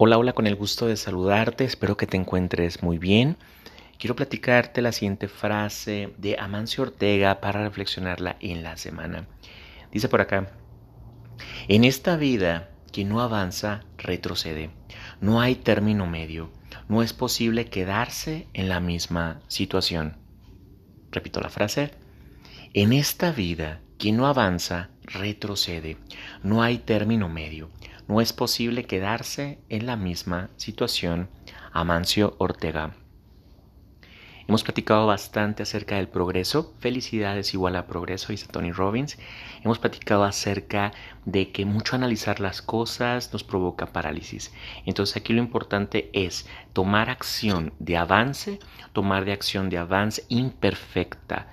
Hola, hola, con el gusto de saludarte, espero que te encuentres muy bien. Quiero platicarte la siguiente frase de Amancio Ortega para reflexionarla en la semana. Dice por acá, en esta vida quien no avanza retrocede, no hay término medio, no es posible quedarse en la misma situación. Repito la frase, en esta vida quien no avanza retrocede, no hay término medio, no es posible quedarse en la misma situación. Amancio Ortega. Hemos platicado bastante acerca del progreso. Felicidades igual a progreso, dice Tony Robbins. Hemos platicado acerca de que mucho analizar las cosas nos provoca parálisis. Entonces aquí lo importante es tomar acción de avance, tomar de acción de avance imperfecta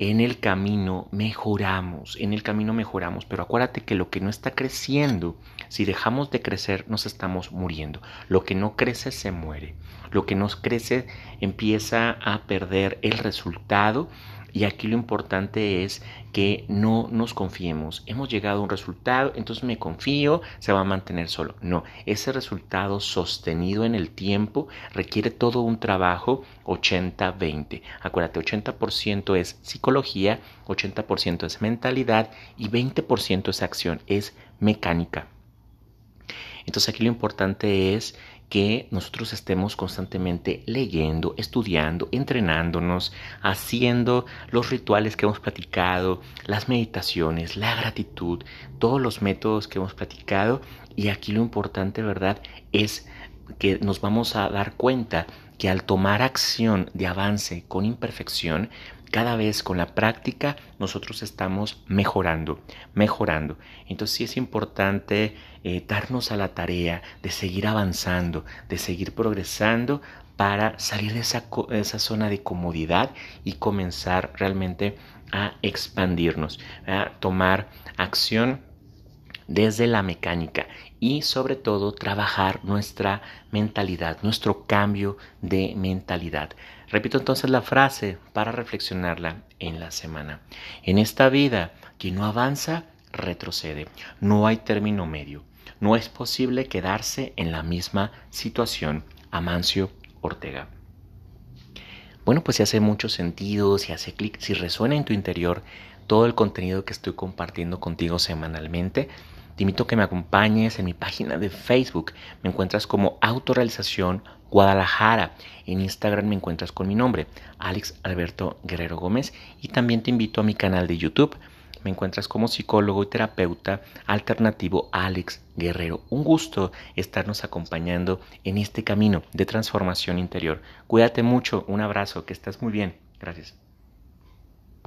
en el camino mejoramos, en el camino mejoramos, pero acuérdate que lo que no está creciendo, si dejamos de crecer, nos estamos muriendo. Lo que no crece se muere. Lo que no crece empieza a perder el resultado y aquí lo importante es que no nos confiemos. Hemos llegado a un resultado, entonces me confío, se va a mantener solo. No, ese resultado sostenido en el tiempo requiere todo un trabajo 80-20. Acuérdate, 80% es psicología, 80% es mentalidad y 20% es acción, es mecánica. Entonces aquí lo importante es que nosotros estemos constantemente leyendo, estudiando, entrenándonos, haciendo los rituales que hemos platicado, las meditaciones, la gratitud, todos los métodos que hemos platicado. Y aquí lo importante, ¿verdad?, es que nos vamos a dar cuenta que al tomar acción de avance con imperfección, cada vez con la práctica nosotros estamos mejorando, mejorando. Entonces sí es importante eh, darnos a la tarea de seguir avanzando, de seguir progresando para salir de esa, esa zona de comodidad y comenzar realmente a expandirnos, a tomar acción desde la mecánica y sobre todo trabajar nuestra mentalidad, nuestro cambio de mentalidad. Repito entonces la frase para reflexionarla en la semana. En esta vida, quien no avanza, retrocede. No hay término medio. No es posible quedarse en la misma situación. Amancio Ortega. Bueno, pues si hace mucho sentido, si hace clic, si resuena en tu interior todo el contenido que estoy compartiendo contigo semanalmente, te invito a que me acompañes en mi página de Facebook. Me encuentras como Autorealización Guadalajara. En Instagram me encuentras con mi nombre, Alex Alberto Guerrero Gómez. Y también te invito a mi canal de YouTube. Me encuentras como psicólogo y terapeuta alternativo Alex Guerrero. Un gusto estarnos acompañando en este camino de transformación interior. Cuídate mucho, un abrazo, que estás muy bien. Gracias.